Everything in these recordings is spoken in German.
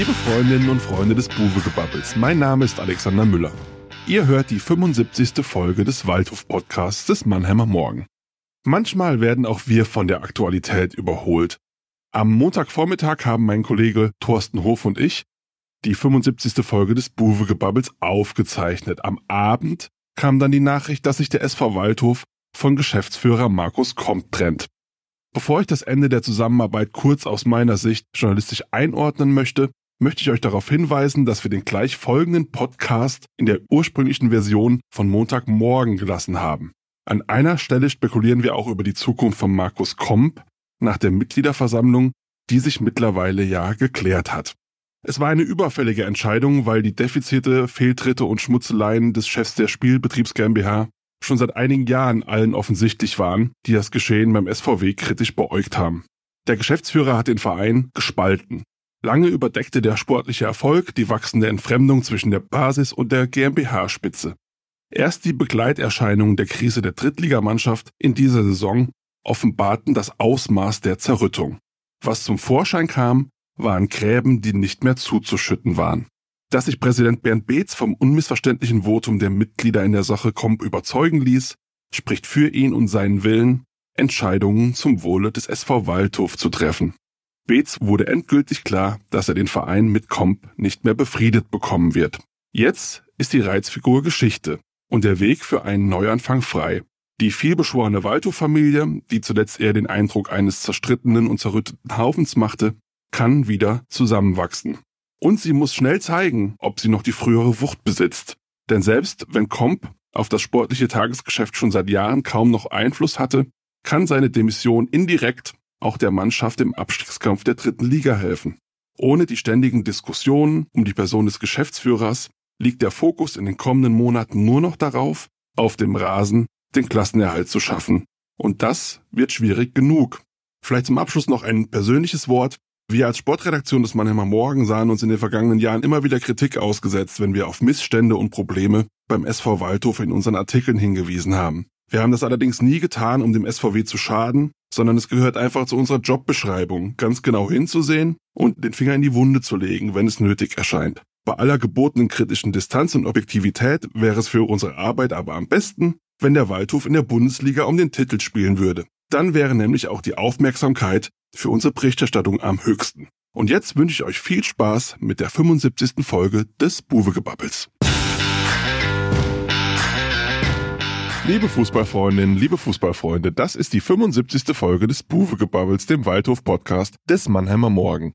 Liebe Freundinnen und Freunde des Buwegebabbels, mein Name ist Alexander Müller. Ihr hört die 75. Folge des Waldhof-Podcasts des Mannheimer Morgen. Manchmal werden auch wir von der Aktualität überholt. Am Montagvormittag haben mein Kollege Thorsten Hof und ich die 75. Folge des Buwegebabbels aufgezeichnet. Am Abend kam dann die Nachricht, dass sich der SV Waldhof von Geschäftsführer Markus Komp trennt. Bevor ich das Ende der Zusammenarbeit kurz aus meiner Sicht journalistisch einordnen möchte, möchte ich euch darauf hinweisen, dass wir den gleich folgenden Podcast in der ursprünglichen Version von Montagmorgen gelassen haben. An einer Stelle spekulieren wir auch über die Zukunft von Markus Komp nach der Mitgliederversammlung, die sich mittlerweile ja geklärt hat. Es war eine überfällige Entscheidung, weil die Defizite, Fehltritte und Schmutzeleien des Chefs der Spielbetriebs GmbH schon seit einigen Jahren allen offensichtlich waren, die das Geschehen beim SVW kritisch beäugt haben. Der Geschäftsführer hat den Verein gespalten. Lange überdeckte der sportliche Erfolg die wachsende Entfremdung zwischen der Basis und der GmbH-Spitze. Erst die Begleiterscheinungen der Krise der Drittligamannschaft in dieser Saison offenbarten das Ausmaß der Zerrüttung. Was zum Vorschein kam, waren Gräben, die nicht mehr zuzuschütten waren. Dass sich Präsident Bernd Beetz vom unmissverständlichen Votum der Mitglieder in der Sache Komp überzeugen ließ, spricht für ihn und seinen Willen, Entscheidungen zum Wohle des SV Waldhof zu treffen. Beetz wurde endgültig klar, dass er den Verein mit Komp nicht mehr befriedet bekommen wird. Jetzt ist die Reizfigur Geschichte und der Weg für einen Neuanfang frei. Die vielbeschworene Waldhof-Familie, die zuletzt eher den Eindruck eines zerstrittenen und zerrütteten Haufens machte, kann wieder zusammenwachsen. Und sie muss schnell zeigen, ob sie noch die frühere Wucht besitzt. Denn selbst wenn Komp auf das sportliche Tagesgeschäft schon seit Jahren kaum noch Einfluss hatte, kann seine Demission indirekt auch der Mannschaft im Abstiegskampf der dritten Liga helfen. Ohne die ständigen Diskussionen um die Person des Geschäftsführers liegt der Fokus in den kommenden Monaten nur noch darauf, auf dem Rasen den Klassenerhalt zu schaffen. Und das wird schwierig genug. Vielleicht zum Abschluss noch ein persönliches Wort. Wir als Sportredaktion des Mannheimer Morgen sahen uns in den vergangenen Jahren immer wieder Kritik ausgesetzt, wenn wir auf Missstände und Probleme beim SV Waldhof in unseren Artikeln hingewiesen haben. Wir haben das allerdings nie getan, um dem SVW zu schaden, sondern es gehört einfach zu unserer Jobbeschreibung, ganz genau hinzusehen und den Finger in die Wunde zu legen, wenn es nötig erscheint. Bei aller gebotenen kritischen Distanz und Objektivität wäre es für unsere Arbeit aber am besten, wenn der Waldhof in der Bundesliga um den Titel spielen würde. Dann wäre nämlich auch die Aufmerksamkeit für unsere Berichterstattung am höchsten. Und jetzt wünsche ich euch viel Spaß mit der 75. Folge des Buwegebabbels. Liebe Fußballfreundinnen, liebe Fußballfreunde, das ist die 75. Folge des Buwegebabbels, dem Waldhof-Podcast des Mannheimer Morgen.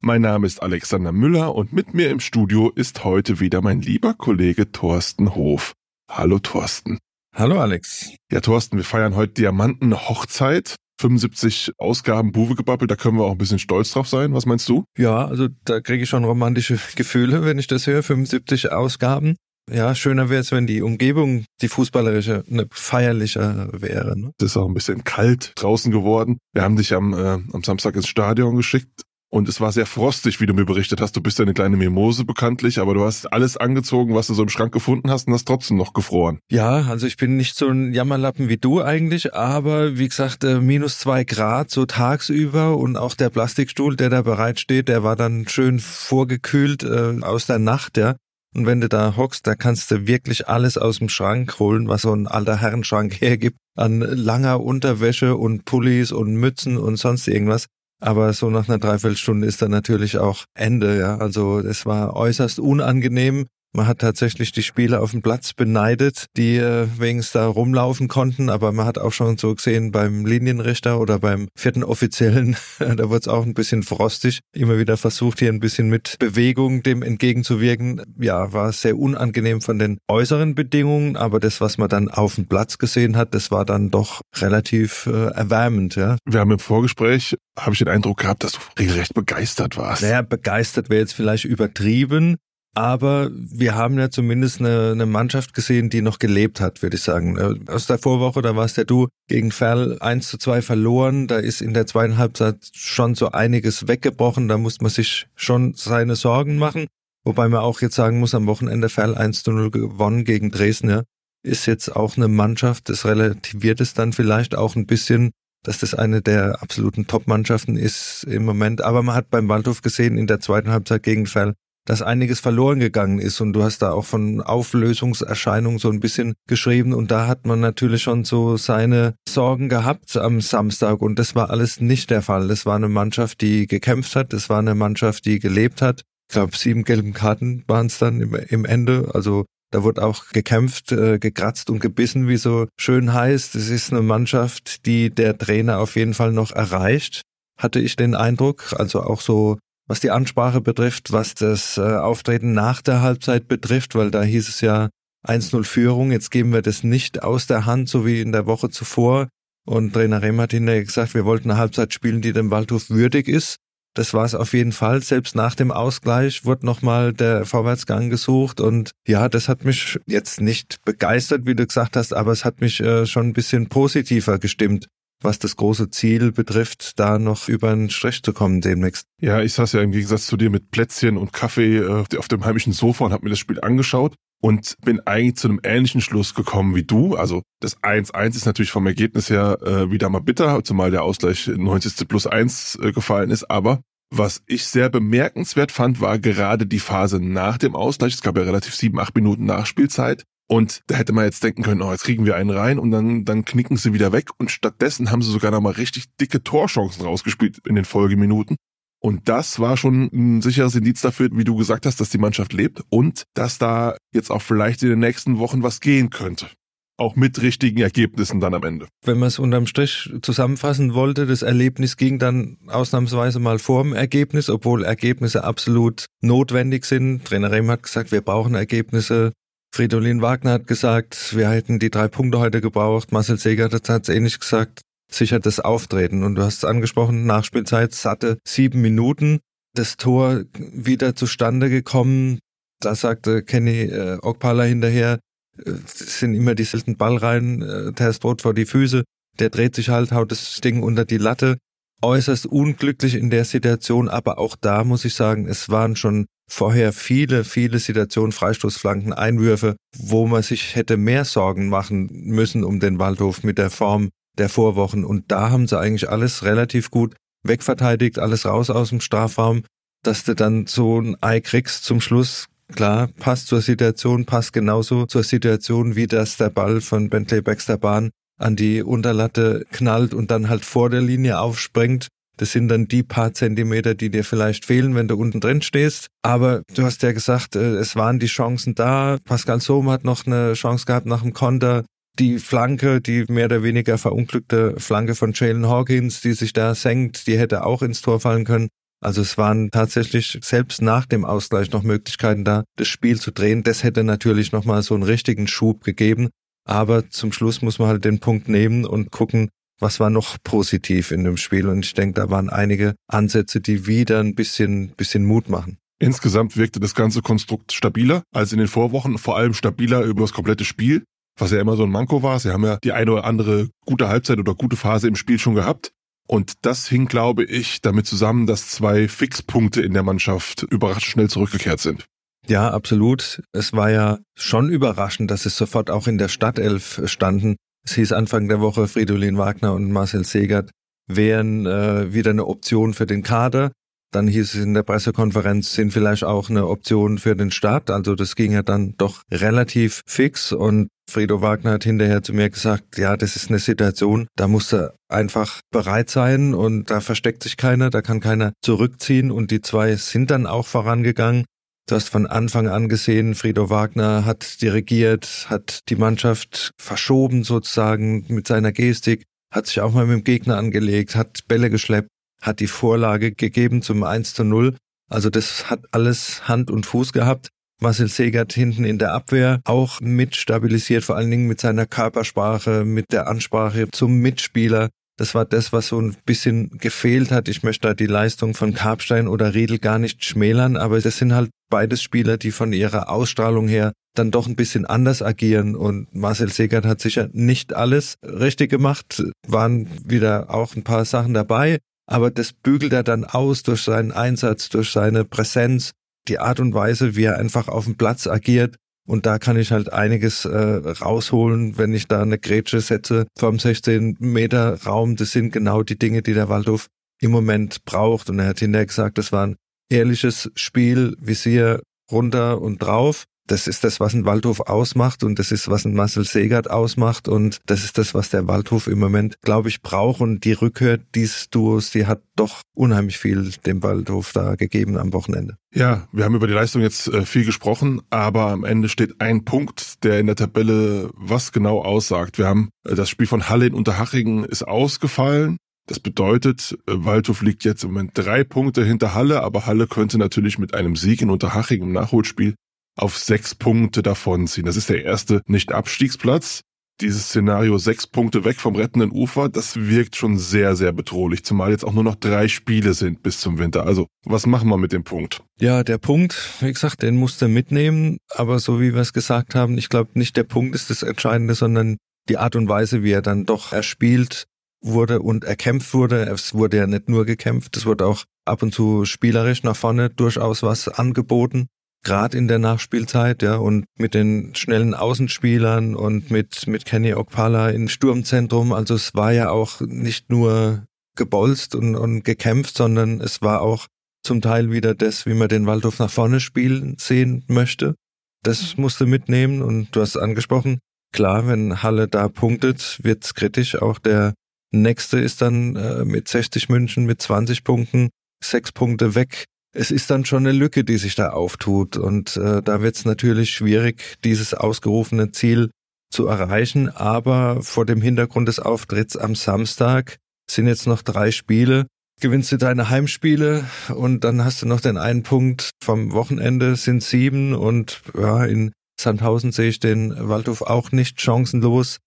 Mein Name ist Alexander Müller und mit mir im Studio ist heute wieder mein lieber Kollege Thorsten Hof. Hallo Thorsten. Hallo Alex. Ja, Thorsten, wir feiern heute Diamanten Hochzeit 75 Ausgaben Buwegebabbel, da können wir auch ein bisschen stolz drauf sein. Was meinst du? Ja, also da kriege ich schon romantische Gefühle, wenn ich das höre. 75 Ausgaben. Ja, schöner wäre es, wenn die Umgebung, die fußballerische, eine feierlicher wäre. Ne? Es ist auch ein bisschen kalt draußen geworden. Wir haben dich am, äh, am Samstag ins Stadion geschickt und es war sehr frostig, wie du mir berichtet hast. Du bist ja eine kleine Mimose bekanntlich, aber du hast alles angezogen, was du so im Schrank gefunden hast und hast trotzdem noch gefroren. Ja, also ich bin nicht so ein Jammerlappen wie du eigentlich, aber wie gesagt, äh, minus zwei Grad so tagsüber und auch der Plastikstuhl, der da bereitsteht, der war dann schön vorgekühlt äh, aus der Nacht, ja. Und wenn du da hockst, da kannst du wirklich alles aus dem Schrank holen, was so ein alter Herrenschrank hergibt, an langer Unterwäsche und Pullis und Mützen und sonst irgendwas. Aber so nach einer Dreiviertelstunde ist dann natürlich auch Ende, ja. Also es war äußerst unangenehm. Man hat tatsächlich die Spieler auf dem Platz beneidet, die äh, wenigstens da rumlaufen konnten, aber man hat auch schon so gesehen beim Linienrichter oder beim vierten Offiziellen, da wurde es auch ein bisschen frostig. Immer wieder versucht, hier ein bisschen mit Bewegung dem entgegenzuwirken. Ja, war sehr unangenehm von den äußeren Bedingungen, aber das, was man dann auf dem Platz gesehen hat, das war dann doch relativ äh, erwärmend, ja. Wir haben im Vorgespräch, habe ich den Eindruck gehabt, dass du regelrecht begeistert warst. Naja, begeistert wäre jetzt vielleicht übertrieben. Aber wir haben ja zumindest eine, eine Mannschaft gesehen, die noch gelebt hat, würde ich sagen. Äh, aus der Vorwoche, da warst ja du gegen Ferl 1 zu 2 verloren. Da ist in der zweiten Halbzeit schon so einiges weggebrochen. Da muss man sich schon seine Sorgen machen. Wobei man auch jetzt sagen muss, am Wochenende Ferl 1 zu 0 gewonnen gegen Dresden. Ja. Ist jetzt auch eine Mannschaft, das relativiert es dann vielleicht auch ein bisschen dass das eine der absoluten Top-Mannschaften ist im Moment. Aber man hat beim Waldhof gesehen in der zweiten Halbzeit gegen Fell, dass einiges verloren gegangen ist und du hast da auch von Auflösungserscheinungen so ein bisschen geschrieben und da hat man natürlich schon so seine Sorgen gehabt am Samstag und das war alles nicht der Fall. Das war eine Mannschaft, die gekämpft hat, das war eine Mannschaft, die gelebt hat. Ich glaube, sieben gelben Karten waren es dann im, im Ende. Also da wurde auch gekämpft, äh, gekratzt und gebissen, wie so schön heißt. Es ist eine Mannschaft, die der Trainer auf jeden Fall noch erreicht, hatte ich den Eindruck. Also auch so was die Ansprache betrifft, was das äh, Auftreten nach der Halbzeit betrifft, weil da hieß es ja 1-0 Führung, jetzt geben wir das nicht aus der Hand, so wie in der Woche zuvor. Und Trainer Rehm hat hinterher gesagt, wir wollten eine Halbzeit spielen, die dem Waldhof würdig ist. Das war es auf jeden Fall. Selbst nach dem Ausgleich wurde nochmal der Vorwärtsgang gesucht. Und ja, das hat mich jetzt nicht begeistert, wie du gesagt hast, aber es hat mich äh, schon ein bisschen positiver gestimmt was das große Ziel betrifft, da noch über einen Strich zu kommen demnächst. Ja, ich saß ja im Gegensatz zu dir mit Plätzchen und Kaffee äh, auf dem heimischen Sofa und habe mir das Spiel angeschaut und bin eigentlich zu einem ähnlichen Schluss gekommen wie du. Also das 1-1 ist natürlich vom Ergebnis her äh, wieder mal bitter, zumal der Ausgleich 90. plus 1 äh, gefallen ist. Aber was ich sehr bemerkenswert fand, war gerade die Phase nach dem Ausgleich. Es gab ja relativ sieben, acht Minuten Nachspielzeit. Und da hätte man jetzt denken können, oh, jetzt kriegen wir einen rein und dann, dann knicken sie wieder weg. Und stattdessen haben sie sogar noch mal richtig dicke Torchancen rausgespielt in den Folgeminuten. Und das war schon ein sicheres Indiz dafür, wie du gesagt hast, dass die Mannschaft lebt und dass da jetzt auch vielleicht in den nächsten Wochen was gehen könnte. Auch mit richtigen Ergebnissen dann am Ende. Wenn man es unterm Strich zusammenfassen wollte, das Erlebnis ging dann ausnahmsweise mal vorm Ergebnis, obwohl Ergebnisse absolut notwendig sind. Trainer Rehm hat gesagt, wir brauchen Ergebnisse. Fridolin Wagner hat gesagt, wir hätten die drei Punkte heute gebraucht. Marcel Seger hat es ähnlich gesagt. Sicher das Auftreten. Und du hast es angesprochen, Nachspielzeit satte sieben Minuten. Das Tor wieder zustande gekommen. Da sagte Kenny äh, Okpala hinterher, äh, sind immer die selten Ballreihen, äh, der ist rot vor die Füße. Der dreht sich halt, haut das Ding unter die Latte. Äußerst unglücklich in der Situation, aber auch da muss ich sagen, es waren schon vorher viele, viele Situationen, Freistoßflanken, Einwürfe, wo man sich hätte mehr Sorgen machen müssen um den Waldhof mit der Form der Vorwochen. Und da haben sie eigentlich alles relativ gut wegverteidigt, alles raus aus dem Strafraum, dass du dann so ein Ei kriegst zum Schluss. Klar, passt zur Situation, passt genauso zur Situation, wie dass der Ball von Bentley Baxter Bahn an die Unterlatte knallt und dann halt vor der Linie aufspringt das sind dann die paar Zentimeter, die dir vielleicht fehlen, wenn du unten drin stehst. Aber du hast ja gesagt, äh, es waren die Chancen da. Pascal Sohm hat noch eine Chance gehabt nach dem Konter. Die Flanke, die mehr oder weniger verunglückte Flanke von Jalen Hawkins, die sich da senkt, die hätte auch ins Tor fallen können. Also es waren tatsächlich selbst nach dem Ausgleich noch Möglichkeiten da, das Spiel zu drehen. Das hätte natürlich nochmal so einen richtigen Schub gegeben. Aber zum Schluss muss man halt den Punkt nehmen und gucken, was war noch positiv in dem Spiel? Und ich denke, da waren einige Ansätze, die wieder ein bisschen, bisschen Mut machen. Insgesamt wirkte das ganze Konstrukt stabiler als in den Vorwochen, vor allem stabiler über das komplette Spiel, was ja immer so ein Manko war. Sie haben ja die eine oder andere gute Halbzeit oder gute Phase im Spiel schon gehabt. Und das hing, glaube ich, damit zusammen, dass zwei Fixpunkte in der Mannschaft überraschend schnell zurückgekehrt sind. Ja, absolut. Es war ja schon überraschend, dass es sofort auch in der Stadtelf standen. Es hieß Anfang der Woche, Fridolin Wagner und Marcel Segert wären äh, wieder eine Option für den Kader. Dann hieß es in der Pressekonferenz, sind vielleicht auch eine Option für den Start. Also das ging ja dann doch relativ fix und Frido Wagner hat hinterher zu mir gesagt, ja, das ist eine Situation, da musst du einfach bereit sein und da versteckt sich keiner, da kann keiner zurückziehen und die zwei sind dann auch vorangegangen. Du hast von Anfang an gesehen, Frido Wagner hat dirigiert, hat die Mannschaft verschoben sozusagen mit seiner Gestik, hat sich auch mal mit dem Gegner angelegt, hat Bälle geschleppt, hat die Vorlage gegeben zum 1 zu 0. Also das hat alles Hand und Fuß gehabt. Marcel Segert hinten in der Abwehr auch mit stabilisiert, vor allen Dingen mit seiner Körpersprache, mit der Ansprache zum Mitspieler. Das war das, was so ein bisschen gefehlt hat. Ich möchte da die Leistung von Karpstein oder Riedel gar nicht schmälern, aber das sind halt beides Spieler, die von ihrer Ausstrahlung her dann doch ein bisschen anders agieren und Marcel Segert hat sicher nicht alles richtig gemacht, waren wieder auch ein paar Sachen dabei, aber das bügelt er dann aus durch seinen Einsatz, durch seine Präsenz, die Art und Weise, wie er einfach auf dem Platz agiert Und da kann ich halt einiges äh, rausholen, wenn ich da eine Grätsche setze vom 16 Meter Raum. Das sind genau die Dinge, die der Waldhof im Moment braucht. Und er hat hinterher gesagt, das war ein ehrliches Spiel, Visier runter und drauf das ist das, was ein Waldhof ausmacht und das ist, was ein Marcel Segert ausmacht und das ist das, was der Waldhof im Moment, glaube ich, braucht und die Rückkehr dieses Duos, die hat doch unheimlich viel dem Waldhof da gegeben am Wochenende. Ja, wir haben über die Leistung jetzt äh, viel gesprochen, aber am Ende steht ein Punkt, der in der Tabelle was genau aussagt. Wir haben äh, das Spiel von Halle in Unterhachingen ist ausgefallen. Das bedeutet, äh, Waldhof liegt jetzt im Moment drei Punkte hinter Halle, aber Halle könnte natürlich mit einem Sieg in Unterhaching im Nachholspiel auf sechs Punkte davonziehen. Das ist der erste Nicht-Abstiegsplatz. Dieses Szenario sechs Punkte weg vom rettenden Ufer, das wirkt schon sehr, sehr bedrohlich, zumal jetzt auch nur noch drei Spiele sind bis zum Winter. Also, was machen wir mit dem Punkt? Ja, der Punkt, wie gesagt, den musst du mitnehmen, aber so wie wir es gesagt haben, ich glaube nicht der Punkt ist das Entscheidende, sondern die Art und Weise, wie er dann doch erspielt wurde und erkämpft wurde. Es wurde ja nicht nur gekämpft, es wurde auch ab und zu spielerisch nach vorne durchaus was angeboten gerade in der Nachspielzeit, ja, und mit den schnellen Außenspielern und mit, mit Kenny Okpala im Sturmzentrum. Also es war ja auch nicht nur gebolzt und, und gekämpft, sondern es war auch zum Teil wieder das, wie man den Waldhof nach vorne spielen sehen möchte. Das musste mitnehmen und du hast angesprochen, klar, wenn Halle da punktet, wird's kritisch. Auch der nächste ist dann äh, mit 60 München mit 20 Punkten, sechs Punkte weg es ist dann schon eine Lücke, die sich da auftut. Und äh, da wird es natürlich schwierig, dieses ausgerufene Ziel zu erreichen. Aber vor dem Hintergrund des Auftritts am Samstag sind jetzt noch drei Spiele. Gewinnst du deine Heimspiele und dann hast du noch den einen Punkt vom Wochenende, sind sieben und ja, in Sandhausen sehe ich den Waldhof auch nicht chancenlos.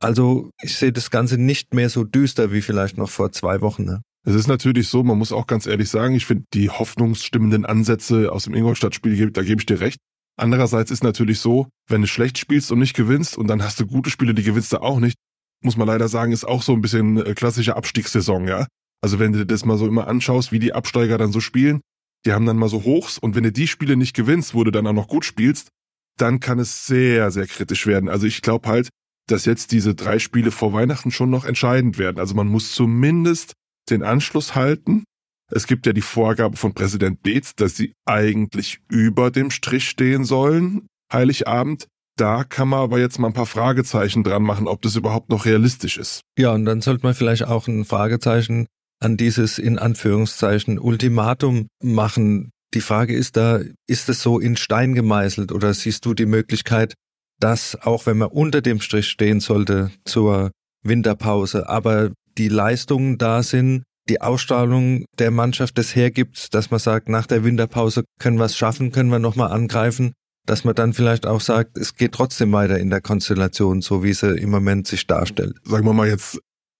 Also ich sehe das Ganze nicht mehr so düster wie vielleicht noch vor zwei Wochen. Ne? Es ist natürlich so, man muss auch ganz ehrlich sagen, ich finde die hoffnungsstimmenden Ansätze aus dem Ingolstadt-Spiel, da gebe ich dir recht. Andererseits ist natürlich so, wenn du schlecht spielst und nicht gewinnst und dann hast du gute Spiele, die gewinnst du auch nicht, muss man leider sagen, ist auch so ein bisschen äh, klassische Abstiegssaison, ja. Also wenn du das mal so immer anschaust, wie die Absteiger dann so spielen, die haben dann mal so Hochs und wenn du die Spiele nicht gewinnst, wo du dann auch noch gut spielst, dann kann es sehr, sehr kritisch werden. Also ich glaube halt, dass jetzt diese drei Spiele vor Weihnachten schon noch entscheidend werden. Also man muss zumindest den Anschluss halten. Es gibt ja die Vorgabe von Präsident Beetz, dass sie eigentlich über dem Strich stehen sollen, Heiligabend. Da kann man aber jetzt mal ein paar Fragezeichen dran machen, ob das überhaupt noch realistisch ist. Ja, und dann sollte man vielleicht auch ein Fragezeichen an dieses in Anführungszeichen Ultimatum machen. Die Frage ist da, ist es so in Stein gemeißelt oder siehst du die Möglichkeit, dass auch wenn man unter dem Strich stehen sollte zur Winterpause, aber die Leistungen da sind, die Ausstrahlung der Mannschaft das hergibt, dass man sagt, nach der Winterpause können wir es schaffen, können wir nochmal angreifen, dass man dann vielleicht auch sagt, es geht trotzdem weiter in der Konstellation, so wie sie im Moment sich darstellt. Sagen wir mal jetzt,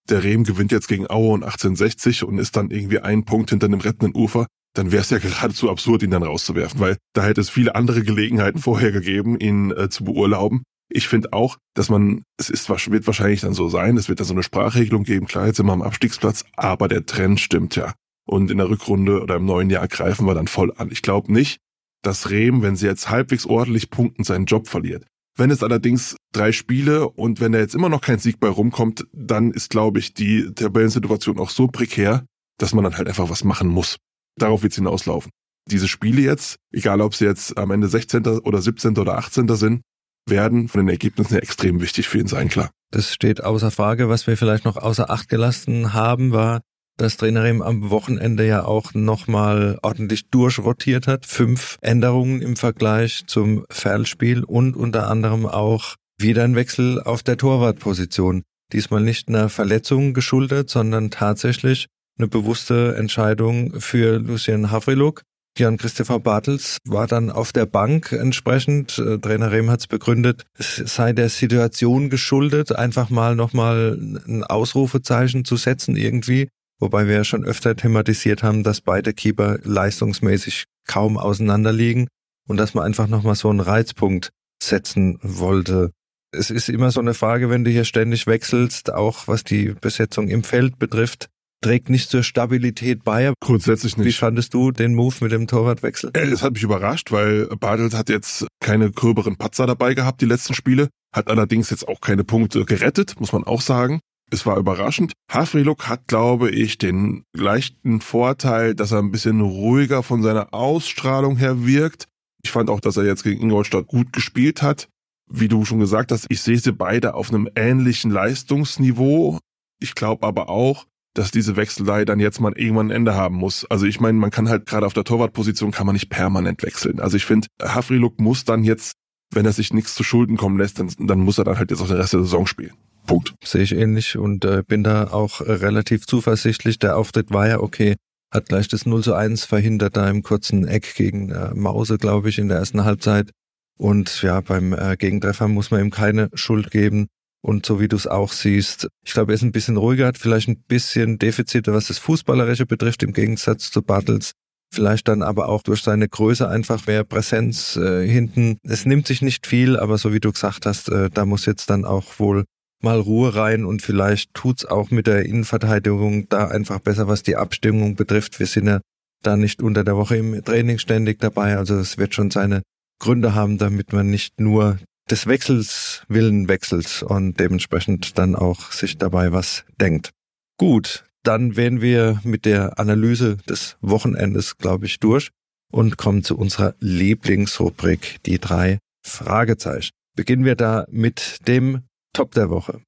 der Rehm gewinnt jetzt gegen Aue und 1860 und ist dann irgendwie ein Punkt hinter dem rettenden Ufer, dann wäre es ja geradezu absurd, ihn dann rauszuwerfen, weil da hätte es viele andere Gelegenheiten vorher gegeben, ihn äh, zu beurlauben. Ich finde auch, dass man, es ist, wird wahrscheinlich dann so sein, es wird da so eine Sprachregelung geben, klar, jetzt sind wir am Abstiegsplatz, aber der Trend stimmt ja. Und in der Rückrunde oder im neuen Jahr greifen wir dann voll an. Ich glaube nicht, dass Rehm, wenn sie jetzt halbwegs ordentlich punkten, seinen Job verliert. Wenn es allerdings drei Spiele und wenn da jetzt immer noch kein Sieg bei rumkommt, dann ist, glaube ich, die Tabellensituation auch so prekär, dass man dann halt einfach was machen muss. Darauf wird es hinauslaufen. Diese Spiele jetzt, egal ob sie jetzt am Ende 16. oder 17. oder 18. sind, werden von den Ergebnissen her extrem wichtig für ihn sein, klar. Das steht außer Frage. Was wir vielleicht noch außer Acht gelassen haben, war, dass Trainerin am Wochenende ja auch nochmal ordentlich durchrotiert hat. Fünf Änderungen im Vergleich zum Ferlspiel und unter anderem auch wieder ein Wechsel auf der Torwartposition. Diesmal nicht einer Verletzung geschuldet, sondern tatsächlich eine bewusste Entscheidung für Lucien Havriluk, Jan Christopher Bartels war dann auf der Bank entsprechend. Äh, Trainer Rehm hat es begründet, es sei der Situation geschuldet, einfach mal nochmal ein Ausrufezeichen zu setzen irgendwie. Wobei wir ja schon öfter thematisiert haben, dass beide Keeper leistungsmäßig kaum auseinanderliegen und dass man einfach nochmal so einen Reizpunkt setzen wollte. Es ist immer so eine Frage, wenn du hier ständig wechselst, auch was die Besetzung im Feld betrifft, trägt nicht zur Stabilität bei. Grundsätzlich nicht. Wie fandest du den Move mit dem Torwartwechsel? Äh, Es hat mich überrascht, weil Bartels hat jetzt keine gröberen Patzer dabei gehabt, die letzten Spiele, hat allerdings jetzt auch keine Punkte gerettet, muss man auch sagen. Es war überraschend. Havriluk hat, glaube ich, den leichten Vorteil, dass er ein bisschen ruhiger von seiner Ausstrahlung her wirkt. Ich fand auch, dass er jetzt gegen Ingolstadt gut gespielt hat. Wie du schon gesagt hast, ich sehe sie beide auf einem ähnlichen Leistungsniveau. Ich glaube aber auch, dass diese Wechselei dann jetzt mal irgendwann ein Ende haben muss. Also ich meine, man kann halt gerade auf der Torwartposition kann man nicht permanent wechseln. Also ich finde, Havriluk muss dann jetzt, wenn er sich nichts zu Schulden kommen lässt, dann, dann muss er dann halt jetzt auch den Rest der Saison spielen. Punkt. Sehe ich ähnlich und äh, bin da auch äh, relativ zuversichtlich. Der Auftritt war ja okay. Hat gleich das 0 zu 1 verhindert da im kurzen Eck gegen äh, Mause, glaube ich, in der ersten Halbzeit. Und ja, beim äh, Gegentreffer muss man ihm keine Schuld geben. Und so wie du es auch siehst, ich glaube, er ist ein bisschen ruhiger, hat vielleicht ein bisschen Defizite, was das Fußballerische betrifft, im Gegensatz zu Bartels. Vielleicht dann aber auch durch seine Größe einfach mehr Präsenz äh, hinten. Es nimmt sich nicht viel, aber so wie du gesagt hast, äh, da muss jetzt dann auch wohl mal Ruhe rein und vielleicht tut's auch mit der Innenverteidigung da einfach besser, was die Abstimmung betrifft. Wir sind ja da nicht unter der Woche im Training ständig dabei, also es wird schon seine Gründe haben, damit man nicht nur des Wechsels willen wechselt und dementsprechend dann auch sich dabei was denkt. Gut, dann wären wir mit der Analyse des Wochenendes, glaube ich, durch und kommen zu unserer Lieblingsrubrik, die drei Fragezeichen. Beginnen wir da mit dem Top der Woche.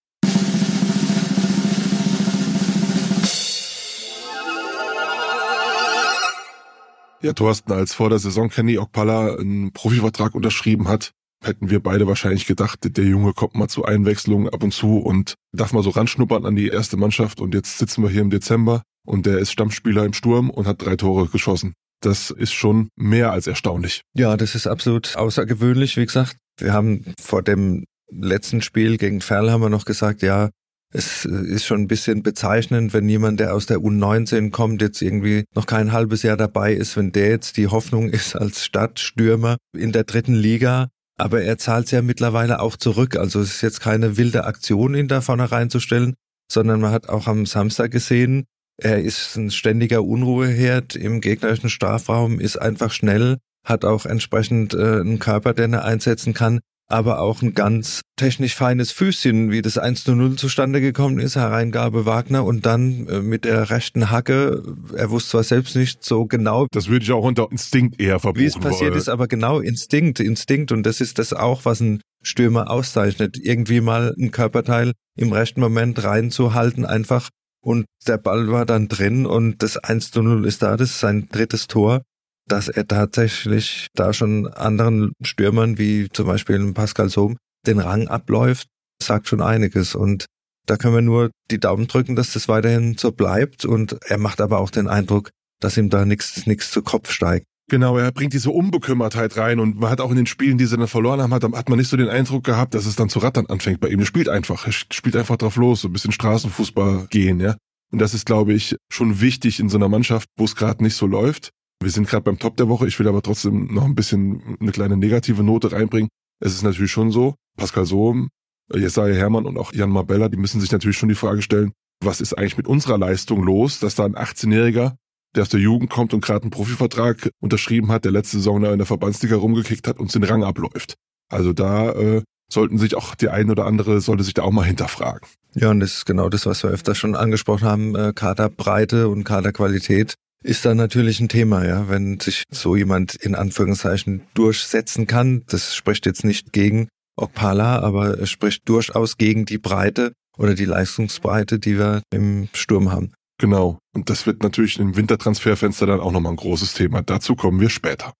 Ja, Thorsten, als vor der Saison Kenny Okpala einen Profivertrag unterschrieben hat, hätten wir beide wahrscheinlich gedacht, der Junge kommt mal zu Einwechslungen ab und zu und darf mal so ranschnuppern an die erste Mannschaft und jetzt sitzen wir hier im Dezember und der ist Stammspieler im Sturm und hat drei Tore geschossen. Das ist schon mehr als erstaunlich. Ja, das ist absolut außergewöhnlich. Wie gesagt, wir haben vor dem letzten Spiel gegen Ferl haben wir noch gesagt, ja, es ist schon ein bisschen bezeichnend, wenn jemand, der aus der U19 kommt, jetzt irgendwie noch kein halbes Jahr dabei ist, wenn der jetzt die Hoffnung ist als Stadtstürmer in der dritten Liga. Aber er zahlt es ja mittlerweile auch zurück. Also es ist jetzt keine wilde Aktion, ihn da vorne reinzustellen, sondern man hat auch am Samstag gesehen, er ist ein ständiger Unruheherd im gegnerischen Strafraum, ist einfach schnell, hat auch entsprechend äh, einen Körper, den er einsetzen kann aber auch ein ganz technisch feines Füßchen, wie das 1 zu 0 zustande gekommen ist, Hereingabe Wagner und dann äh, mit der rechten Hacke, er wusste zwar selbst nicht so genau. Das würde ich auch unter Instinkt eher verbuchen Wie es passiert wollen. ist, aber genau Instinkt, Instinkt und das ist das auch, was ein Stürmer auszeichnet, irgendwie mal ein Körperteil im rechten Moment reinzuhalten einfach und der Ball war dann drin und das 1 zu 0 ist da, das ist sein drittes Tor dass er tatsächlich da schon anderen Stürmern wie zum Beispiel Pascal Sohm den Rang abläuft, sagt schon einiges. Und da können wir nur die Daumen drücken, dass das weiterhin so bleibt. Und er macht aber auch den Eindruck, dass ihm da nichts nichts zu Kopf steigt. Genau, er bringt diese Unbekümmertheit rein und man hat auch in den Spielen, die sie dann verloren haben, hat, hat man nicht so den Eindruck gehabt, dass es dann zu rattern anfängt bei ihm. Er spielt einfach, er spielt einfach drauf los, so ein bisschen Straßenfußball gehen, ja. Und das ist, glaube ich, schon wichtig in so einer Mannschaft, wo es gerade nicht so läuft. Wir sind gerade beim Top der Woche. Ich will aber trotzdem noch ein bisschen eine kleine negative Note reinbringen. Es ist natürlich schon so, Pascal Sohm, Jesaja Hermann und auch Jan Mabella, die müssen sich natürlich schon die Frage stellen, was ist eigentlich mit unserer Leistung los, dass da ein 18-Jähriger, der aus der Jugend kommt und gerade einen Profivertrag unterschrieben hat, der letzte Saison in der Verbandsliga rumgekickt hat, uns den Rang abläuft. Also da äh, sollten sich auch die ein oder andere, sollte sich da auch mal hinterfragen. Ja, und das ist genau das, was wir öfter schon angesprochen haben, äh, Kaderbreite und Kaderqualität ist da natürlich ein Thema, ja, wenn sich so jemand in Anführungszeichen durchsetzen kann. Das spricht jetzt nicht gegen Okpala, aber es spricht durchaus gegen die Breite oder die Leistungsbreite, die wir im Sturm haben. Genau. Und das wird natürlich im Wintertransferfenster dann auch nochmal ein großes Thema. Dazu kommen wir später.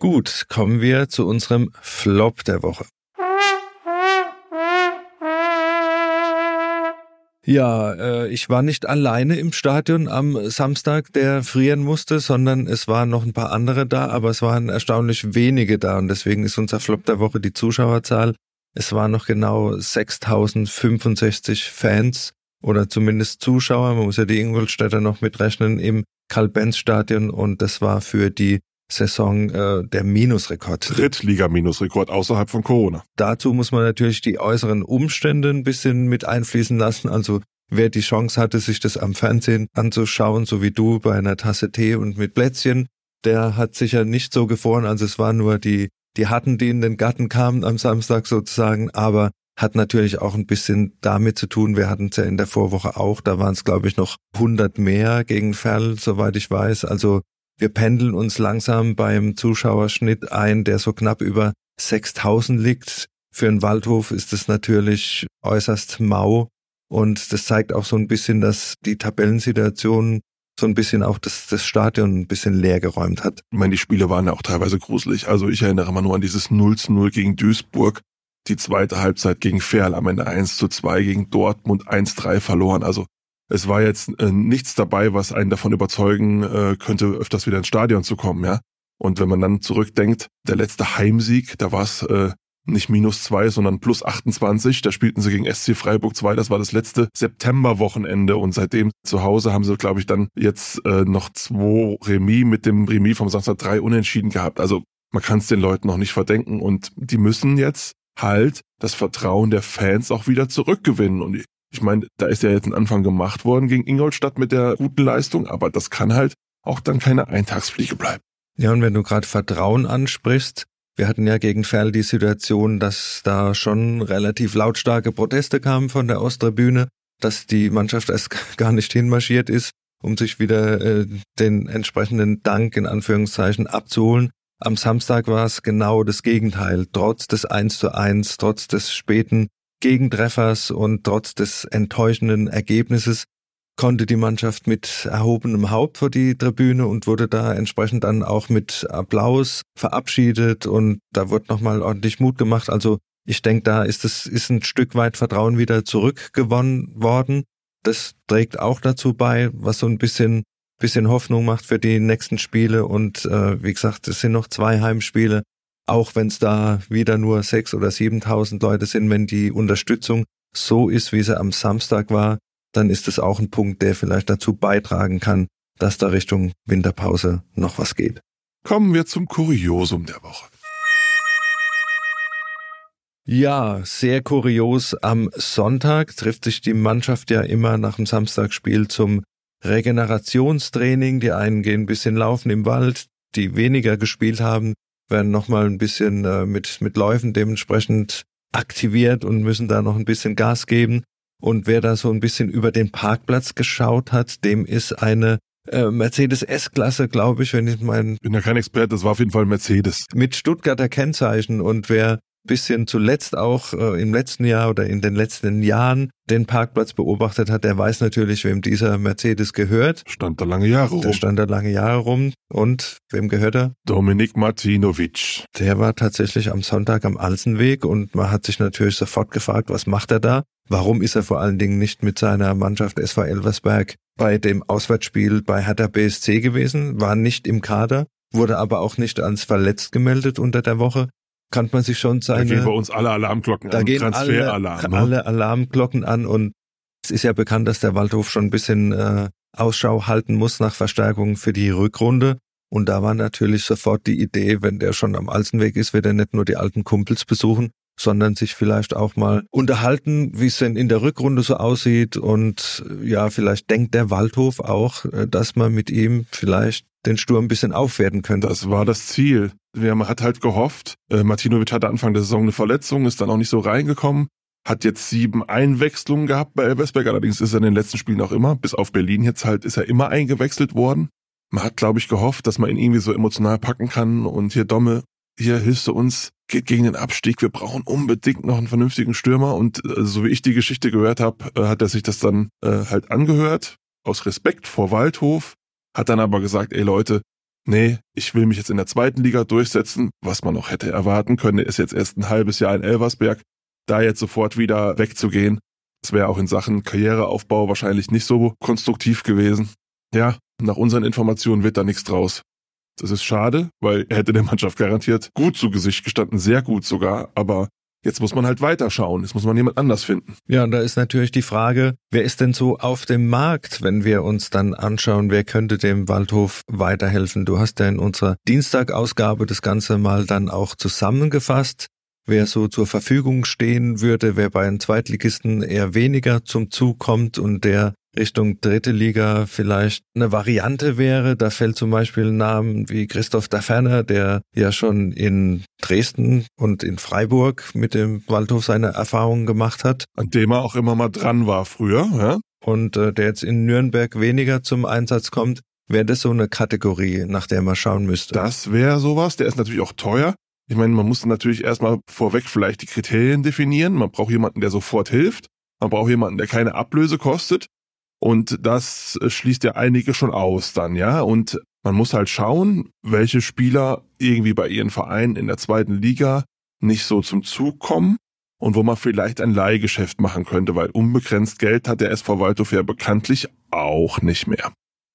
Gut, kommen wir zu unserem Flop der Woche. Ja, äh, ich war nicht alleine im Stadion am Samstag, der frieren musste, sondern es waren noch ein paar andere da, aber es waren erstaunlich wenige da und deswegen ist unser Flop der Woche die Zuschauerzahl. Es waren noch genau 6065 Fans oder zumindest Zuschauer, man muss ja die Ingolstädter noch mitrechnen, im Karl-Benz-Stadion und das war für die Saison äh, der Minusrekord. Drittliga-Minusrekord außerhalb von Corona. Dazu muss man natürlich die äußeren Umstände ein bisschen mit einfließen lassen. Also wer die Chance hatte, sich das am Fernsehen anzuschauen, so wie du bei einer Tasse Tee und mit Plätzchen, der hat sicher nicht so gefroren. Also es war nur die, die hatten, die in den Garten kamen am Samstag sozusagen, aber hat natürlich auch ein bisschen damit zu tun. Wir hatten es ja in der Vorwoche auch. Da waren es, glaube ich, noch 100 mehr gegen Ferl, soweit ich weiß. Also wir pendeln uns langsam beim Zuschauerschnitt ein, der so knapp über 6000 liegt. Für einen Waldhof ist es natürlich äußerst mau. Und das zeigt auch so ein bisschen, dass die Tabellensituation so ein bisschen auch das, das Stadion ein bisschen leer geräumt hat. Ich meine, die Spiele waren ja auch teilweise gruselig. Also ich erinnere mal nur an dieses 0 zu 0 gegen Duisburg, die zweite Halbzeit gegen Ferl, am Ende 1 zu 2 gegen Dortmund 1-3 verloren. Also es war jetzt äh, nichts dabei, was einen davon überzeugen äh, könnte, öfters wieder ins Stadion zu kommen, ja. Und wenn man dann zurückdenkt, der letzte Heimsieg, da war es äh, nicht minus zwei, sondern plus 28. Da spielten sie gegen SC Freiburg 2. Das war das letzte Septemberwochenende. Und seitdem zu Hause haben sie, glaube ich, dann jetzt äh, noch zwei Remis mit dem Remis vom Samstag drei unentschieden gehabt. Also man kann es den Leuten noch nicht verdenken. Und die müssen jetzt halt das Vertrauen der Fans auch wieder zurückgewinnen. Und ich meine, da ist ja jetzt ein Anfang gemacht worden gegen Ingolstadt mit der guten Leistung, aber das kann halt auch dann keine Eintagsfliege bleiben. Ja, und wenn du gerade Vertrauen ansprichst, wir hatten ja gegen Ferl die Situation, dass da schon relativ lautstarke Proteste kamen von der Osttribüne, dass die Mannschaft erst gar nicht hinmarschiert ist, um sich wieder äh, den entsprechenden Dank in Anführungszeichen abzuholen. Am Samstag war es genau das Gegenteil. Trotz des 1 zu 1, trotz des späten Gegentreffers und trotz des enttäuschenden Ergebnisses konnte die Mannschaft mit erhobenem Haupt vor die Tribüne und wurde da entsprechend dann auch mit Applaus verabschiedet und da wurde nochmal ordentlich Mut gemacht. Also ich denke, da ist es ist ein Stück weit Vertrauen wieder zurückgewonnen worden. Das trägt auch dazu bei, was so ein bisschen bisschen Hoffnung macht für die nächsten Spiele und äh, wie gesagt, es sind noch zwei Heimspiele. Auch wenn es da wieder nur sechs oder siebentausend Leute sind, wenn die Unterstützung so ist, wie sie am Samstag war, dann ist es auch ein Punkt, der vielleicht dazu beitragen kann, dass da Richtung Winterpause noch was geht. Kommen wir zum Kuriosum der Woche. Ja, sehr kurios. Am Sonntag trifft sich die Mannschaft ja immer nach dem Samstagsspiel zum Regenerationstraining. Die einen gehen ein bisschen laufen im Wald, die weniger gespielt haben, werden nochmal ein bisschen äh, mit, mit Läufen dementsprechend aktiviert und müssen da noch ein bisschen Gas geben. Und wer da so ein bisschen über den Parkplatz geschaut hat, dem ist eine äh, Mercedes S-Klasse, glaube ich, wenn ich meinen. Bin ja kein Experte, das war auf jeden Fall Mercedes. Mit Stuttgarter Kennzeichen. Und wer bisschen zuletzt auch äh, im letzten Jahr oder in den letzten Jahren den Parkplatz beobachtet hat, der weiß natürlich, wem dieser Mercedes gehört. Stand da lange Jahre rum. Der stand da lange Jahre rum. Und wem gehört er? Dominik Martinovic. Der war tatsächlich am Sonntag am Alsenweg und man hat sich natürlich sofort gefragt, was macht er da? Warum ist er vor allen Dingen nicht mit seiner Mannschaft SV Elversberg bei dem Auswärtsspiel bei Hertha BSC gewesen? War nicht im Kader, wurde aber auch nicht als verletzt gemeldet unter der Woche. Kann man sich schon seine... Da gehen bei uns alle Alarmglocken da an. Gehen Transferalarm. Alle, ne? alle Alarmglocken an und es ist ja bekannt, dass der Waldhof schon ein bisschen äh, Ausschau halten muss nach Verstärkung für die Rückrunde. Und da war natürlich sofort die Idee, wenn der schon am Alsenweg ist, wird er nicht nur die alten Kumpels besuchen, sondern sich vielleicht auch mal unterhalten, wie es denn in der Rückrunde so aussieht. Und ja, vielleicht denkt der Waldhof auch, äh, dass man mit ihm vielleicht den Sturm ein bisschen aufwerten könnte. Das war das Ziel. Man hat halt gehofft, äh, Martinovic hatte Anfang der Saison eine Verletzung, ist dann auch nicht so reingekommen, hat jetzt sieben Einwechslungen gehabt bei Elversberg, allerdings ist er in den letzten Spielen auch immer, bis auf Berlin jetzt halt, ist er immer eingewechselt worden. Man hat, glaube ich, gehofft, dass man ihn irgendwie so emotional packen kann und hier Domme, hier hilfst du uns, geht gegen den Abstieg, wir brauchen unbedingt noch einen vernünftigen Stürmer und äh, so wie ich die Geschichte gehört habe, äh, hat er sich das dann äh, halt angehört, aus Respekt vor Waldhof, hat dann aber gesagt, ey Leute, nee, ich will mich jetzt in der zweiten Liga durchsetzen, was man noch hätte erwarten können, ist jetzt erst ein halbes Jahr in Elversberg, da jetzt sofort wieder wegzugehen, das wäre auch in Sachen Karriereaufbau wahrscheinlich nicht so konstruktiv gewesen. Ja, nach unseren Informationen wird da nichts draus. Das ist schade, weil er hätte der Mannschaft garantiert gut zu Gesicht gestanden, sehr gut sogar, aber jetzt muss man halt weiterschauen, jetzt muss man jemand anders finden. Ja, und da ist natürlich die Frage, wer ist denn so auf dem Markt, wenn wir uns dann anschauen, wer könnte dem Waldhof weiterhelfen? Du hast ja in unserer Dienstagausgabe das Ganze mal dann auch zusammengefasst. Wer so zur Verfügung stehen würde, wer bei einem Zweitligisten eher weniger zum Zug kommt und der Richtung dritte Liga vielleicht eine Variante wäre. Da fällt zum Beispiel ein Name wie Christoph Daferner, der ja schon in Dresden und in Freiburg mit dem Waldhof seine Erfahrungen gemacht hat. An dem er auch immer mal dran war früher, ja? Und äh, der jetzt in Nürnberg weniger zum Einsatz kommt. Wäre das so eine Kategorie, nach der man schauen müsste? Das wäre sowas. Der ist natürlich auch teuer. Ich meine, man muss natürlich erstmal vorweg vielleicht die Kriterien definieren. Man braucht jemanden, der sofort hilft. Man braucht jemanden, der keine Ablöse kostet. Und das schließt ja einige schon aus dann, ja. Und man muss halt schauen, welche Spieler irgendwie bei ihren Vereinen in der zweiten Liga nicht so zum Zug kommen und wo man vielleicht ein Leihgeschäft machen könnte, weil unbegrenzt Geld hat der SV Waldhof ja bekanntlich auch nicht mehr.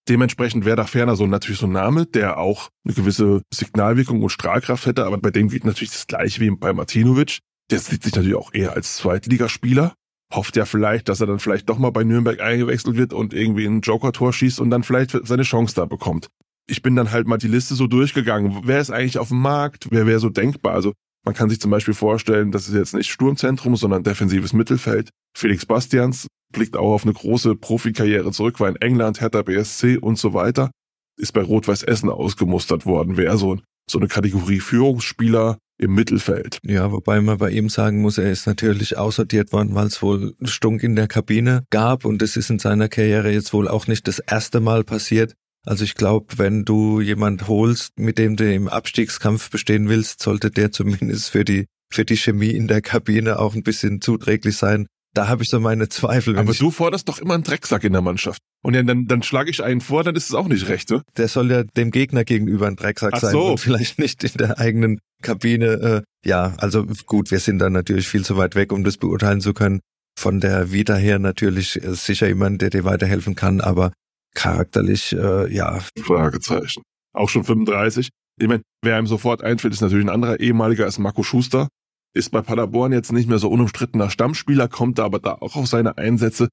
Dementsprechend wäre da ferner so natürlich so ein Name, der auch eine gewisse Signalwirkung und Strahlkraft hätte, aber bei dem gilt natürlich das gleiche wie bei Martinovic. Der sieht sich natürlich auch eher als Zweitligaspieler, hofft ja vielleicht, dass er dann vielleicht doch mal bei Nürnberg eingewechselt wird und irgendwie ein Joker-Tor schießt und dann vielleicht seine Chance da bekommt. Ich bin dann halt mal die Liste so durchgegangen. Wer ist eigentlich auf dem Markt? Wer wäre so denkbar? Also man kann sich zum Beispiel vorstellen, das ist jetzt nicht Sturmzentrum, sondern defensives Mittelfeld. Felix Bastians blickt auch auf eine große Profikarriere zurück, war in England, Hertha BSC und so weiter, ist bei Rot-Weiß Essen ausgemustert worden, wäre so, so eine Kategorie Führungsspieler im Mittelfeld. Ja, wobei man bei ihm sagen muss, er ist natürlich aussortiert worden, weil es wohl Stunk in der Kabine gab und das ist in seiner Karriere jetzt wohl auch nicht das erste Mal passiert. Also ich glaube, wenn du jemand holst, mit dem du im Abstiegskampf bestehen willst, sollte der zumindest für die für die Chemie in der Kabine auch ein bisschen zuträglich sein da habe ich so meine Zweifel. Aber du forderst doch immer einen Drecksack in der Mannschaft. Und dann, dann schlage ich einen vor, dann ist es auch nicht recht, ne? Der soll ja dem Gegner gegenüber ein Drecksack Ach sein so. und vielleicht nicht in der eigenen Kabine. Äh, ja, also gut, wir sind da natürlich viel zu weit weg, um das beurteilen zu können. Von der Vita her natürlich äh, sicher jemand, der dir weiterhelfen kann, aber charakterlich, äh, ja. Fragezeichen. Auch schon 35. Ich meine, wer einem sofort einfällt, ist natürlich ein anderer ehemaliger, ist Marco Schuster ist bei Paderborn jetzt nicht mehr so unumstrittener Stammspieler, kommt aber da auch auf seine Einsätze,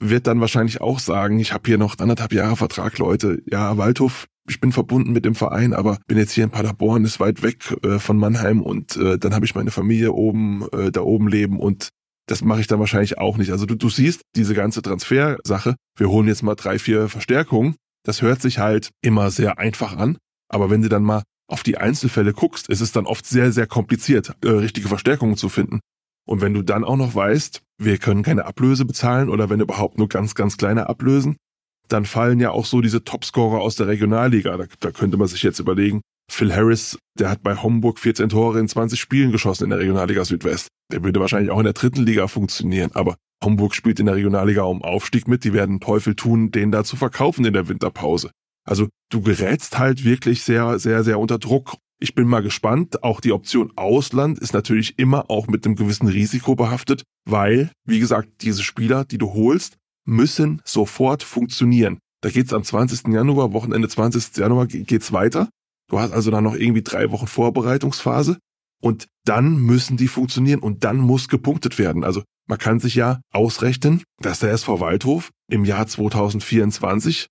wird dann wahrscheinlich auch sagen, ich habe hier noch anderthalb Jahre Vertrag, Leute. Ja, Waldhof, ich bin verbunden mit dem Verein, aber bin jetzt hier in Paderborn, ist weit weg äh, von Mannheim und äh, dann habe ich meine Familie oben, äh, da oben leben und das mache ich dann wahrscheinlich auch nicht. Also du, du siehst diese ganze Transfersache, wir holen jetzt mal drei, vier Verstärkungen, das hört sich halt immer sehr einfach an, aber wenn sie dann mal auf die Einzelfälle guckst, ist es dann oft sehr, sehr kompliziert, äh, richtige Verstärkungen zu finden. Und wenn du dann auch noch weißt, wir können keine Ablöse bezahlen oder wenn überhaupt nur ganz, ganz kleine Ablösen, dann fallen ja auch so diese Topscorer aus der Regionalliga. Da, da könnte man sich jetzt überlegen, Phil Harris, der hat bei Homburg 14 Tore in 20 Spielen geschossen in der Regionalliga Südwest. Der würde wahrscheinlich auch in der dritten Liga funktionieren, aber Homburg spielt in der Regionalliga um Aufstieg mit, die werden Teufel tun, den da zu verkaufen in der Winterpause. Also du gerätst halt wirklich sehr, sehr, sehr unter Druck. Ich bin mal gespannt. Auch die Option Ausland ist natürlich immer auch mit einem gewissen Risiko behaftet, weil, wie gesagt, diese Spieler, die du holst, müssen sofort funktionieren. Da geht's am 20. Januar, Wochenende 20. Januar geht's weiter. Du hast also dann noch irgendwie drei Wochen Vorbereitungsphase und dann müssen die funktionieren und dann muss gepunktet werden. Also man kann sich ja ausrechnen, dass der SV Waldhof im Jahr 2024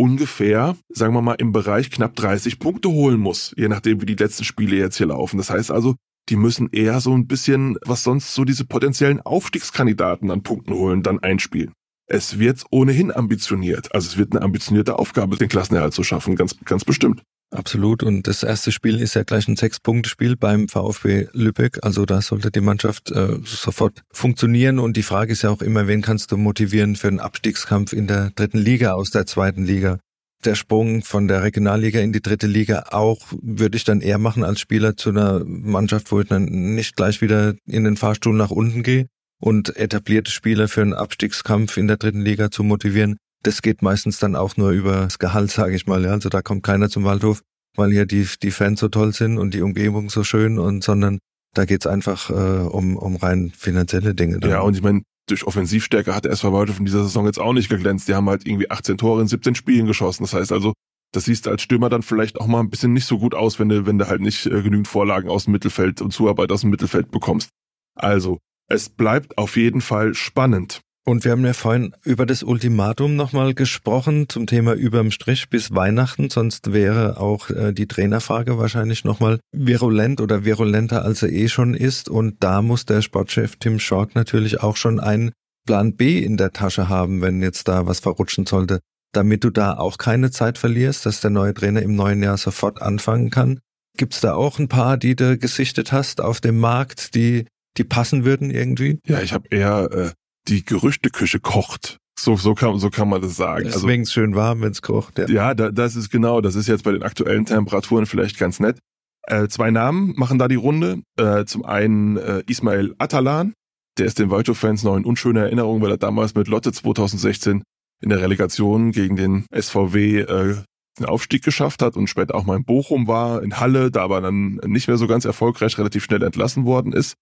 ungefähr, sagen wir mal, im Bereich knapp 30 Punkte holen muss, je nachdem, wie die letzten Spiele jetzt hier laufen. Das heißt also, die müssen eher so ein bisschen, was sonst so diese potenziellen Aufstiegskandidaten an Punkten holen, dann einspielen. Es wird ohnehin ambitioniert. Also es wird eine ambitionierte Aufgabe, den Klassenerhalt zu schaffen, ganz, ganz bestimmt. Absolut. Und das erste Spiel ist ja gleich ein Sechs-Punkte-Spiel beim VfB Lübeck. Also da sollte die Mannschaft äh, sofort funktionieren. Und die Frage ist ja auch immer, wen kannst du motivieren für einen Abstiegskampf in der dritten Liga aus der zweiten Liga? Der Sprung von der Regionalliga in die dritte Liga auch würde ich dann eher machen als Spieler zu einer Mannschaft, wo ich dann nicht gleich wieder in den Fahrstuhl nach unten gehe und etablierte Spieler für einen Abstiegskampf in der dritten Liga zu motivieren das geht meistens dann auch nur über das Gehalt, sage ich mal. Ja. Also da kommt keiner zum Waldhof, weil hier die, die Fans so toll sind und die Umgebung so schön und sondern da geht's einfach äh, um, um rein finanzielle Dinge. Dann. Ja, und ich meine, durch Offensivstärke hat der SV Waldhof in dieser Saison jetzt auch nicht geglänzt. Die haben halt irgendwie 18 Tore in 17 Spielen geschossen. Das heißt also, das siehst du als Stürmer dann vielleicht auch mal ein bisschen nicht so gut aus, wenn du, wenn du halt nicht äh, genügend Vorlagen aus dem Mittelfeld und Zuarbeit aus dem Mittelfeld bekommst. Also, es bleibt auf jeden Fall spannend. Und wir haben ja vorhin über das Ultimatum nochmal gesprochen zum Thema überm Strich bis Weihnachten. Sonst wäre auch äh, die Trainerfrage wahrscheinlich nochmal virulent oder virulenter, als er eh schon ist. Und da muss der Sportchef Tim Schork natürlich auch schon einen Plan B in der Tasche haben, wenn jetzt da was verrutschen sollte, damit du da auch keine Zeit verlierst, dass der neue Trainer im neuen Jahr sofort anfangen kann. Gibt's da auch ein paar, die du gesichtet hast auf dem Markt, die die passen würden irgendwie? Ja, ich habe eher äh, die Gerüchteküche kocht. So, so, kann, so kann man das sagen. Deswegen also, schön warm, wenn es kocht. Ja, ja da, das ist genau, das ist jetzt bei den aktuellen Temperaturen vielleicht ganz nett. Äh, zwei Namen machen da die Runde. Äh, zum einen äh, Ismail Atalan, der ist den Waldhof-Fans noch in unschöner Erinnerung, weil er damals mit Lotte 2016 in der Relegation gegen den SVW äh, den Aufstieg geschafft hat und später auch mal in Bochum war, in Halle, da aber dann nicht mehr so ganz erfolgreich relativ schnell entlassen worden ist,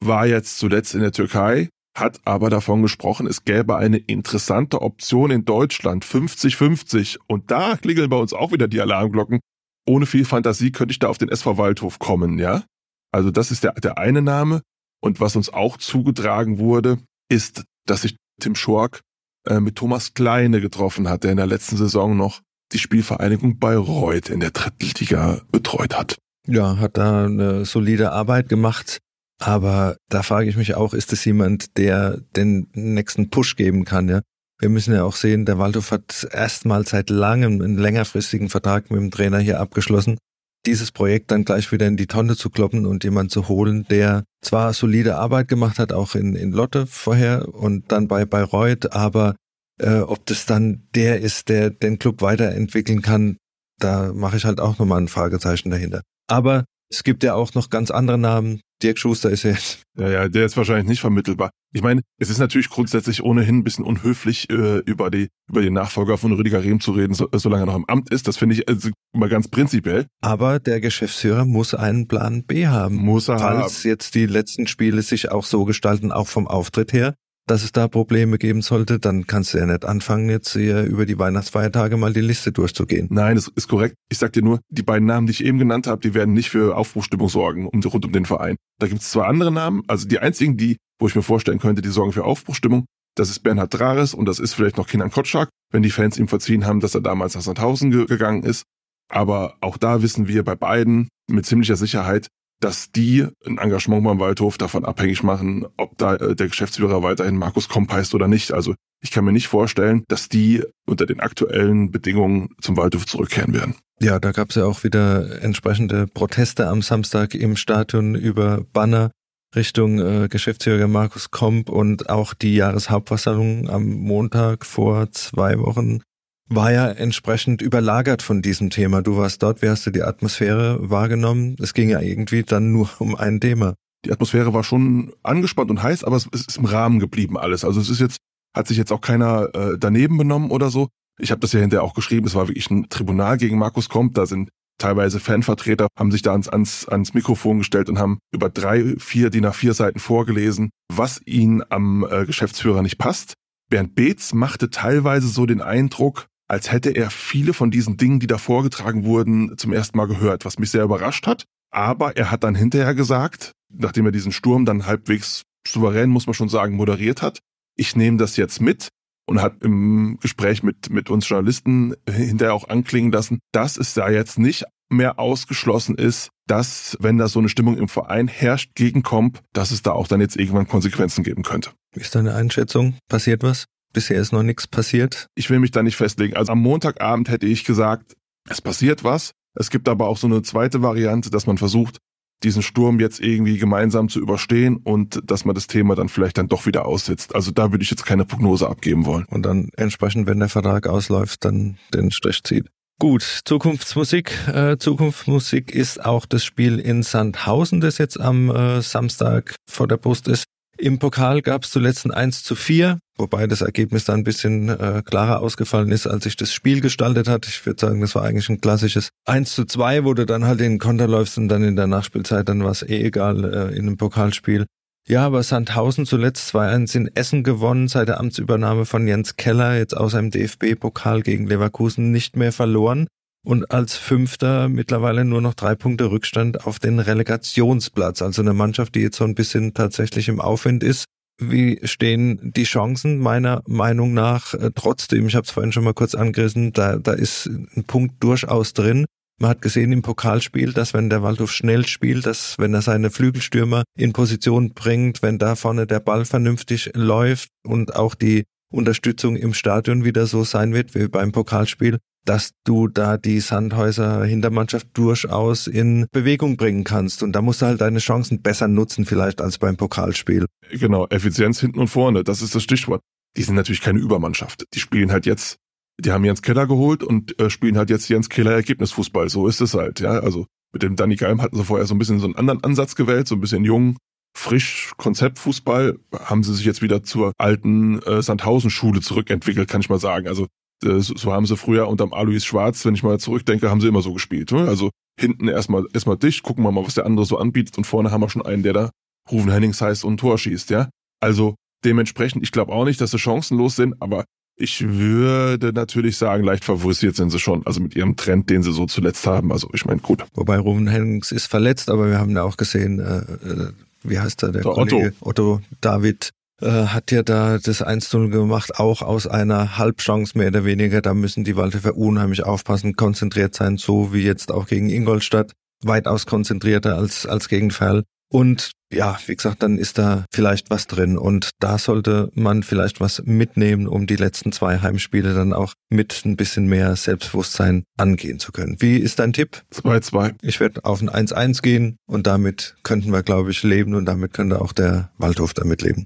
war jetzt zuletzt in der Türkei, hat aber davon gesprochen, es gäbe eine interessante Option in Deutschland, 50-50. Und da klingeln bei uns auch wieder die Alarmglocken. Ohne viel Fantasie könnte ich da auf den SV Waldhof kommen, ja? Also das ist der, der eine Name. Und was uns auch zugetragen wurde, ist, dass sich Tim Schork äh, mit Thomas Kleine getroffen hat, der in der letzten Saison noch die Spielvereinigung Bayreuth in der dritten Liga betreut hat. Ja, hat da eine solide Arbeit gemacht. Aber da frage ich mich auch, ist es jemand, der den nächsten Push geben kann, ja? Wir müssen ja auch sehen, der Waldhof hat erstmal seit langem einen längerfristigen Vertrag mit dem Trainer hier abgeschlossen. Dieses Projekt dann gleich wieder in die Tonne zu kloppen und jemand zu holen, der zwar solide Arbeit gemacht hat, auch in, in Lotte vorher und dann bei Bayreuth, aber äh, ob das dann der ist, der den Club weiterentwickeln kann, da mache ich halt auch nochmal ein Fragezeichen dahinter. Aber es gibt ja auch noch ganz andere Namen. Dirk Schuster ist jetzt. Ja, ja, der ist wahrscheinlich nicht vermittelbar. Ich meine, es ist natürlich grundsätzlich ohnehin ein bisschen unhöflich, äh, über die über den Nachfolger von Rüdiger Rehm zu reden, so, solange er noch im Amt ist. Das finde ich also mal ganz prinzipiell. Aber der Geschäftsführer muss einen Plan B haben. Muss er Falls haben. jetzt die letzten Spiele sich auch so gestalten, auch vom Auftritt her, dass es da Probleme geben sollte, dann kannst du ja nicht anfangen, jetzt hier über die Weihnachtsfeiertage mal die Liste durchzugehen. Nein, das ist korrekt. Ich sag dir nur, die beiden Namen, die ich eben genannt habe, die werden nicht für Aufbruchstimmung sorgen um, rund um den Verein. Da gibt es zwei andere Namen, also die einzigen, die, wo ich mir vorstellen könnte, die sorgen für Aufbruchstimmung. Das ist Bernhard Drares und das ist vielleicht noch Kinan Kotschak, wenn die Fans ihm verziehen haben, dass er damals nach Sandhausen ge gegangen ist. Aber auch da wissen wir bei beiden mit ziemlicher Sicherheit, dass die ein Engagement beim Waldhof davon abhängig machen, ob da äh, der Geschäftsführer weiterhin Markus Komp heißt oder nicht. Also ich kann mir nicht vorstellen, dass die unter den aktuellen Bedingungen zum Waldhof zurückkehren werden. Ja, da gab es ja auch wieder entsprechende Proteste am Samstag im Stadion über Banner Richtung äh, Geschäftsführer Markus Komp und auch die Jahreshauptversammlung am Montag vor zwei Wochen war ja entsprechend überlagert von diesem Thema. Du warst dort, wie hast du die Atmosphäre wahrgenommen? Es ging ja irgendwie dann nur um ein Thema. Die Atmosphäre war schon angespannt und heiß, aber es ist im Rahmen geblieben alles. Also es ist jetzt, hat sich jetzt auch keiner äh, daneben benommen oder so. Ich habe das ja hinterher auch geschrieben, es war wirklich ein Tribunal gegen Markus Komp. Da sind teilweise Fanvertreter, haben sich da ans, ans, ans Mikrofon gestellt und haben über drei, vier DIN A4 Seiten vorgelesen, was ihnen am äh, Geschäftsführer nicht passt. Bernd Beetz machte teilweise so den Eindruck, als hätte er viele von diesen Dingen, die da vorgetragen wurden, zum ersten Mal gehört, was mich sehr überrascht hat. Aber er hat dann hinterher gesagt, nachdem er diesen Sturm dann halbwegs souverän, muss man schon sagen, moderiert hat, ich nehme das jetzt mit und hat im Gespräch mit, mit uns Journalisten hinterher auch anklingen lassen, dass es da jetzt nicht mehr ausgeschlossen ist, dass, wenn da so eine Stimmung im Verein herrscht gegen Komp, dass es da auch dann jetzt irgendwann Konsequenzen geben könnte. Ist deine Einschätzung? Passiert was? Bisher ist noch nichts passiert. Ich will mich da nicht festlegen. Also am Montagabend hätte ich gesagt, es passiert was. Es gibt aber auch so eine zweite Variante, dass man versucht, diesen Sturm jetzt irgendwie gemeinsam zu überstehen und dass man das Thema dann vielleicht dann doch wieder aussetzt. Also da würde ich jetzt keine Prognose abgeben wollen. Und dann entsprechend, wenn der Vertrag ausläuft, dann den Strich zieht. Gut, Zukunftsmusik. Äh, Zukunftsmusik ist auch das Spiel in Sandhausen, das jetzt am äh, Samstag vor der Brust ist. Im Pokal gab es zuletzt ein 1 zu 4, wobei das Ergebnis da ein bisschen äh, klarer ausgefallen ist, als sich das Spiel gestaltet hat. Ich würde sagen, das war eigentlich ein klassisches 1 zu 2, wo du dann halt in den Konter läufst und dann in der Nachspielzeit, dann war es eh egal äh, in einem Pokalspiel. Ja, aber Sandhausen zuletzt 2-1 in Essen gewonnen, seit der Amtsübernahme von Jens Keller, jetzt außer im DFB-Pokal gegen Leverkusen nicht mehr verloren und als Fünfter mittlerweile nur noch drei Punkte Rückstand auf den Relegationsplatz. Also eine Mannschaft, die jetzt so ein bisschen tatsächlich im Aufwind ist. Wie stehen die Chancen meiner Meinung nach äh, trotzdem? Ich habe es vorhin schon mal kurz angerissen, da, da ist ein Punkt durchaus drin. Man hat gesehen im Pokalspiel, dass wenn der Waldhof schnell spielt, dass wenn er seine Flügelstürmer in Position bringt, wenn da vorne der Ball vernünftig läuft und auch die Unterstützung im Stadion wieder so sein wird wie beim Pokalspiel, dass du da die Sandhäuser Hintermannschaft durchaus in Bewegung bringen kannst. Und da musst du halt deine Chancen besser nutzen vielleicht als beim Pokalspiel. Genau, Effizienz hinten und vorne, das ist das Stichwort. Die sind natürlich keine Übermannschaft. Die spielen halt jetzt, die haben Jens Keller geholt und äh, spielen halt jetzt Jens Keller Ergebnisfußball. So ist es halt, ja. Also mit dem Danny Geim hatten sie vorher so ein bisschen so einen anderen Ansatz gewählt, so ein bisschen jung, frisch Konzeptfußball, haben sie sich jetzt wieder zur alten äh, Sandhausen-Schule zurückentwickelt, kann ich mal sagen. Also so haben sie früher unterm Alois Schwarz, wenn ich mal zurückdenke, haben sie immer so gespielt. Ne? Also hinten erstmal erstmal dicht, gucken wir mal, was der andere so anbietet und vorne haben wir schon einen, der da Rufen Hennings heißt und ein Tor schießt, ja. Also dementsprechend, ich glaube auch nicht, dass sie chancenlos sind, aber ich würde natürlich sagen, leicht favorisiert sind sie schon, also mit ihrem Trend, den sie so zuletzt haben. Also ich meine, gut. Wobei Rufen Hennings ist verletzt, aber wir haben ja auch gesehen, äh, äh wie heißt er, der, der Kollege Otto. Otto David äh, hat ja da das 1-0 gemacht, auch aus einer Halbchance mehr oder weniger. Da müssen die Waldhöfer unheimlich aufpassen, konzentriert sein, so wie jetzt auch gegen Ingolstadt. Weitaus konzentrierter als, als gegen Ferl. Und ja, wie gesagt, dann ist da vielleicht was drin und da sollte man vielleicht was mitnehmen, um die letzten zwei Heimspiele dann auch mit ein bisschen mehr Selbstbewusstsein angehen zu können. Wie ist dein Tipp? 2-2. Ich werde auf ein 1-1 gehen und damit könnten wir, glaube ich, leben und damit könnte auch der Waldhof damit leben.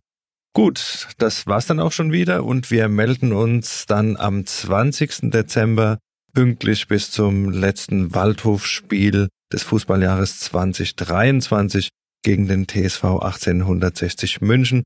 Gut, das war's dann auch schon wieder und wir melden uns dann am 20. Dezember pünktlich bis zum letzten Waldhofspiel des Fußballjahres 2023 gegen den TSV 1860 München,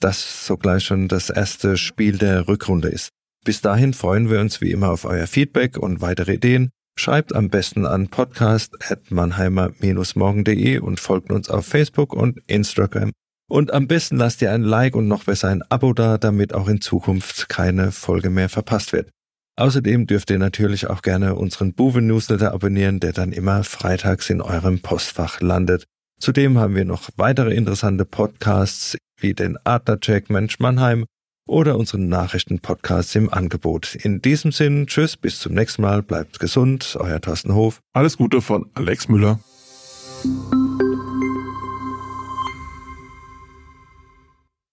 das sogleich schon das erste Spiel der Rückrunde ist. Bis dahin freuen wir uns wie immer auf euer Feedback und weitere Ideen. Schreibt am besten an podcast.mannheimer-morgen.de und folgt uns auf Facebook und Instagram und am besten lasst ihr ein Like und noch besser ein Abo da, damit auch in Zukunft keine Folge mehr verpasst wird. Außerdem dürft ihr natürlich auch gerne unseren Buwe-Newsletter abonnieren, der dann immer freitags in eurem Postfach landet. Zudem haben wir noch weitere interessante Podcasts wie den Adlercheck Mensch Mannheim oder unseren Nachrichten-Podcasts im Angebot. In diesem Sinn, tschüss, bis zum nächsten Mal, bleibt gesund, euer Thorsten Hof. Alles Gute von Alex Müller.